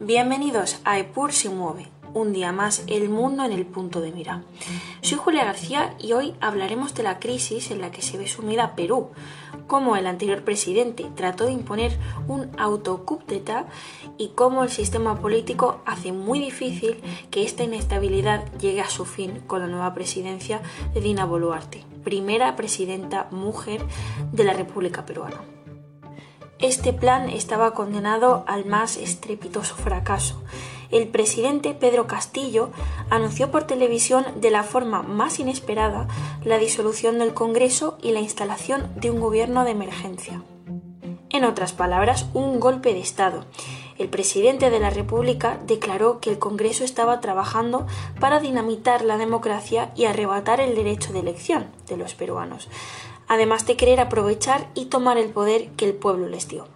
Bienvenidos a Epur se mueve, un día más el mundo en el punto de mira. Soy Julia García y hoy hablaremos de la crisis en la que se ve sumida Perú, cómo el anterior presidente trató de imponer un autocoup y cómo el sistema político hace muy difícil que esta inestabilidad llegue a su fin con la nueva presidencia de Dina Boluarte, primera presidenta mujer de la República Peruana. Este plan estaba condenado al más estrepitoso fracaso. El presidente Pedro Castillo anunció por televisión de la forma más inesperada la disolución del Congreso y la instalación de un gobierno de emergencia. En otras palabras, un golpe de Estado. El presidente de la República declaró que el Congreso estaba trabajando para dinamitar la democracia y arrebatar el derecho de elección de los peruanos, además de querer aprovechar y tomar el poder que el pueblo les dio.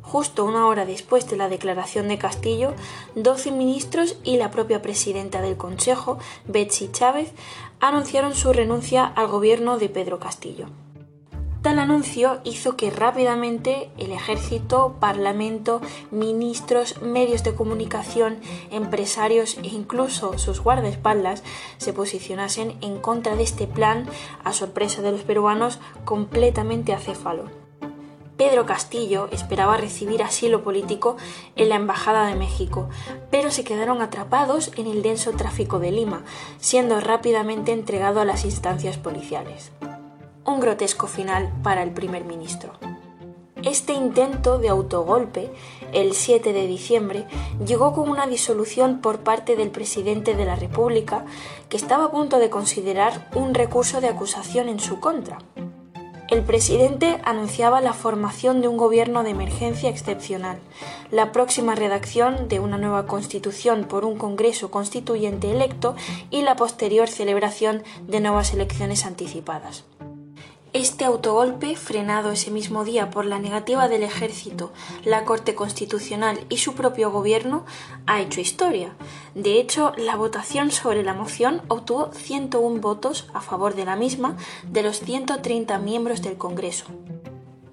Justo una hora después de la declaración de Castillo, 12 ministros y la propia presidenta del Consejo, Betsy Chávez, anunciaron su renuncia al gobierno de Pedro Castillo. Tal anuncio hizo que rápidamente el ejército, parlamento, ministros, medios de comunicación, empresarios e incluso sus guardaespaldas se posicionasen en contra de este plan, a sorpresa de los peruanos, completamente acéfalo. Pedro Castillo esperaba recibir asilo político en la Embajada de México, pero se quedaron atrapados en el denso tráfico de Lima, siendo rápidamente entregado a las instancias policiales un grotesco final para el primer ministro. Este intento de autogolpe, el 7 de diciembre, llegó con una disolución por parte del presidente de la República, que estaba a punto de considerar un recurso de acusación en su contra. El presidente anunciaba la formación de un gobierno de emergencia excepcional, la próxima redacción de una nueva constitución por un Congreso constituyente electo y la posterior celebración de nuevas elecciones anticipadas. Este autogolpe, frenado ese mismo día por la negativa del ejército, la Corte Constitucional y su propio gobierno, ha hecho historia. De hecho, la votación sobre la moción obtuvo 101 votos a favor de la misma de los 130 miembros del Congreso.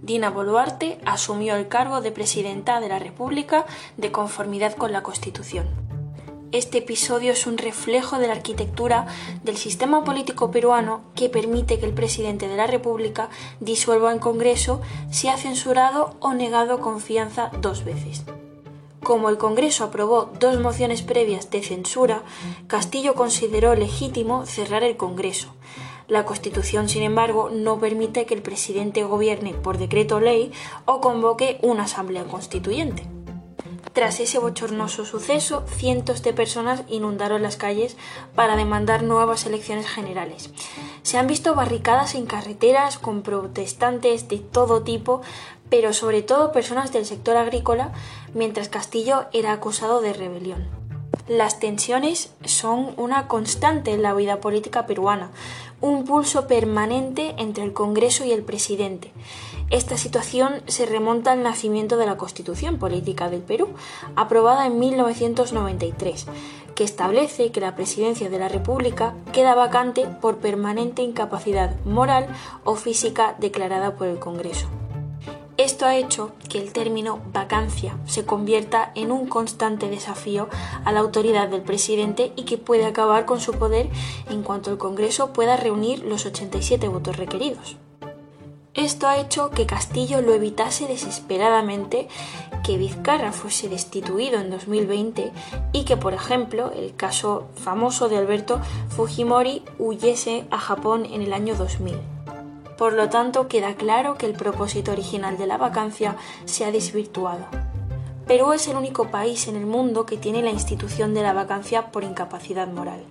Dina Boluarte asumió el cargo de presidenta de la República de conformidad con la Constitución. Este episodio es un reflejo de la arquitectura del sistema político peruano que permite que el presidente de la República disuelva en Congreso si ha censurado o negado confianza dos veces. Como el Congreso aprobó dos mociones previas de censura, Castillo consideró legítimo cerrar el Congreso. La Constitución, sin embargo, no permite que el presidente gobierne por decreto ley o convoque una asamblea constituyente. Tras ese bochornoso suceso, cientos de personas inundaron las calles para demandar nuevas elecciones generales. Se han visto barricadas en carreteras con protestantes de todo tipo, pero sobre todo personas del sector agrícola, mientras Castillo era acusado de rebelión. Las tensiones son una constante en la vida política peruana, un pulso permanente entre el Congreso y el presidente. Esta situación se remonta al nacimiento de la Constitución Política del Perú, aprobada en 1993, que establece que la presidencia de la República queda vacante por permanente incapacidad moral o física declarada por el Congreso. Esto ha hecho que el término vacancia se convierta en un constante desafío a la autoridad del presidente y que puede acabar con su poder en cuanto el Congreso pueda reunir los 87 votos requeridos. Esto ha hecho que Castillo lo evitase desesperadamente, que Vizcarra fuese destituido en 2020 y que, por ejemplo, el caso famoso de Alberto Fujimori huyese a Japón en el año 2000. Por lo tanto, queda claro que el propósito original de la vacancia se ha desvirtuado. Perú es el único país en el mundo que tiene la institución de la vacancia por incapacidad moral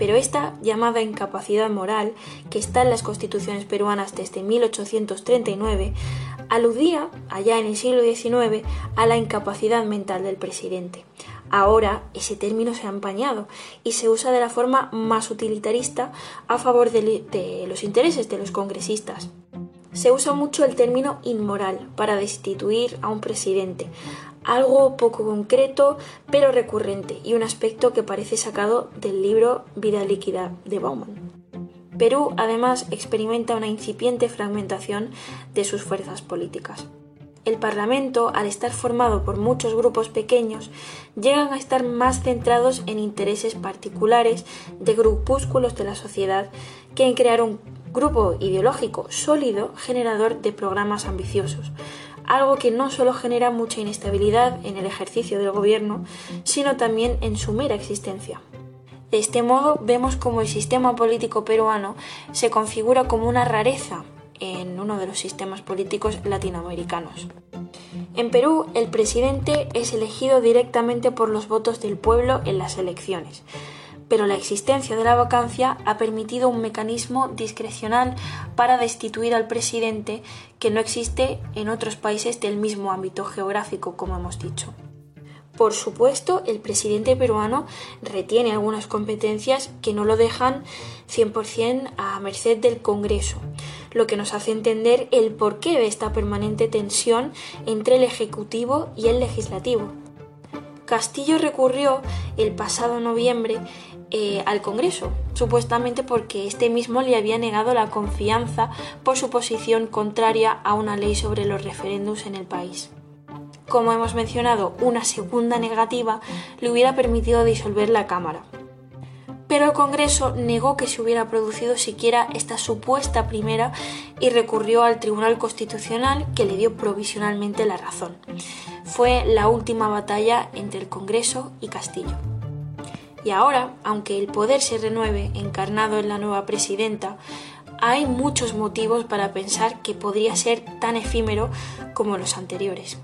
pero esta llamada incapacidad moral, que está en las constituciones peruanas desde 1839, aludía, allá en el siglo XIX, a la incapacidad mental del presidente. Ahora ese término se ha empañado y se usa de la forma más utilitarista a favor de, los intereses de los congresistas. Se usa mucho el término inmoral para destituir a un presidente, algo poco concreto pero recurrente y un aspecto que parece sacado del libro Vida líquida de Bauman. Perú además experimenta una incipiente fragmentación de sus fuerzas políticas. el Parlamento, al estar formado por muchos grupos pequeños, llegan a estar más centrados en intereses particulares de grupúsculos de la sociedad que en crear un grupo ideológico sólido generador de programas ambiciosos, algo que no solo genera mucha inestabilidad en el ejercicio del gobierno, sino también en su mera existencia. De este modo vemos cómo el sistema político peruano se configura como una rareza en uno de los sistemas políticos latinoamericanos. En Perú, el presidente es elegido directamente por los votos del pueblo en las elecciones, pero la existencia de la vacancia ha permitido un mecanismo discrecional para destituir al presidente que no existe en otros países del mismo ámbito geográfico, como hemos dicho. Por supuesto, el presidente peruano retiene algunas competencias que no lo dejan 100% a merced del Congreso, lo que nos hace entender el porqué de esta permanente tensión entre el Ejecutivo y el Legislativo. Castillo recurrió el pasado noviembre eh, al Congreso, supuestamente porque este mismo le había negado la confianza por su posición contraria a una ley sobre los referéndums en el país como hemos mencionado, una segunda negativa le hubiera permitido disolver la Cámara. Pero el Congreso negó que se hubiera producido siquiera esta supuesta primera y recurrió al Tribunal Constitucional que le dio provisionalmente la razón. Fue la última batalla entre el Congreso y Castillo. Y ahora, aunque el poder se renueve encarnado en la nueva presidenta, hay muchos motivos para pensar que podría ser tan efímero como los anteriores.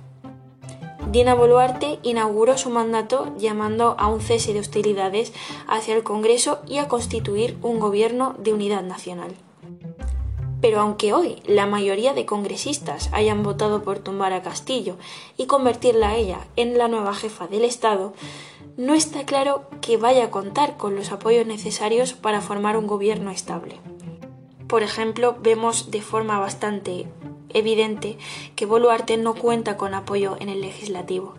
Dina Boluarte inauguró su mandato llamando a un cese de hostilidades hacia el Congreso y a constituir un gobierno de unidad nacional. Pero aunque hoy la mayoría de congresistas hayan votado por tumbar a Castillo y convertirla a ella en la nueva jefa del Estado, no está claro que vaya a contar con los apoyos necesarios para formar un gobierno estable. Por ejemplo, vemos de forma bastante evidente que Boluarte no cuenta con apoyo en el legislativo.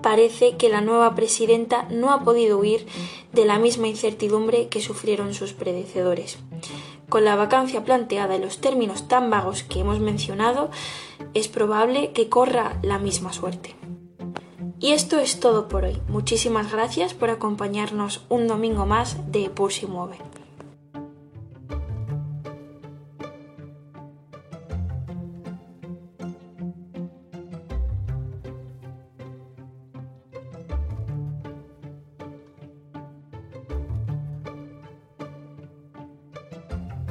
Parece que la nueva presidenta no ha podido huir de la misma incertidumbre que sufrieron sus predecesores. Con la vacancia planteada en los términos tan vagos que hemos mencionado, es probable que corra la misma suerte. Y esto es todo por hoy. Muchísimas gracias por acompañarnos un domingo más de Pulse y Mueve.